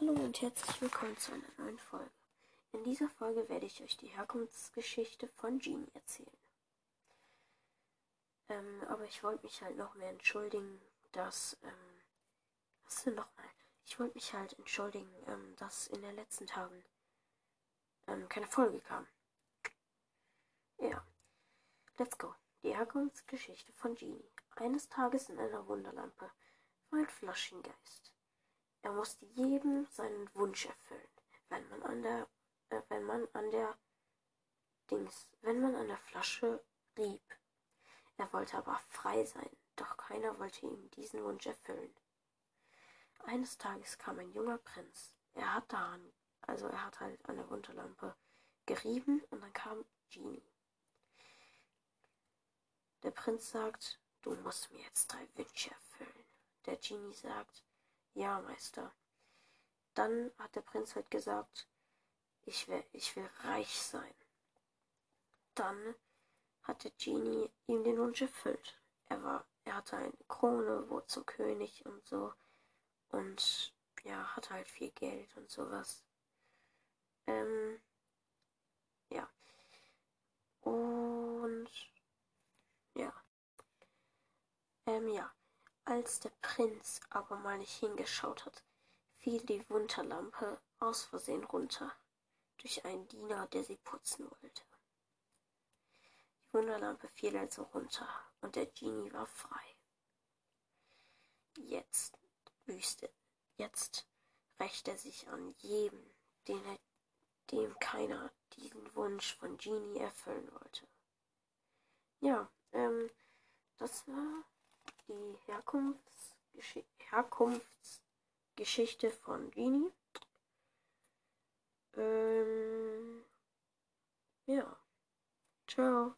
Hallo und herzlich willkommen zu einer neuen Folge. In dieser Folge werde ich euch die Herkunftsgeschichte von Genie erzählen. Ähm, aber ich wollte mich halt noch mehr entschuldigen, dass, ähm, was denn nochmal? Ich wollte mich halt entschuldigen, ähm, dass in den letzten Tagen, ähm, keine Folge kam. Ja. Let's go. Die Herkunftsgeschichte von Genie. Eines Tages in einer Wunderlampe war ein Flaschengeist. Er musste jedem seinen Wunsch erfüllen, wenn man an der, äh, wenn man an der Dings, wenn man an der Flasche rieb. Er wollte aber frei sein, doch keiner wollte ihm diesen Wunsch erfüllen. Eines Tages kam ein junger Prinz. Er hat daran, also er hat halt an der Wunderlampe gerieben und dann kam Genie. Der Prinz sagt, du musst mir jetzt drei Wünsche erfüllen. Der Genie sagt, ja, Meister. Dann hat der Prinz halt gesagt, ich will, ich will reich sein. Dann hat der Genie ihm den Wunsch erfüllt. Er war, er hatte eine Krone, wurde zum König und so. Und ja, hatte halt viel Geld und sowas. Ähm, ja. Und ja. Ähm, ja. Als der Prinz aber mal nicht hingeschaut hat, fiel die Wunderlampe aus Versehen runter, durch einen Diener, der sie putzen wollte. Die Wunderlampe fiel also runter, und der Genie war frei. Jetzt wüste, jetzt rächt er sich an jedem, er, dem keiner diesen Wunsch von Genie erfüllen wollte. Ja, ähm, das war die Herkunftsgesch Herkunftsgeschichte von Genie. Ähm, ja. Ciao.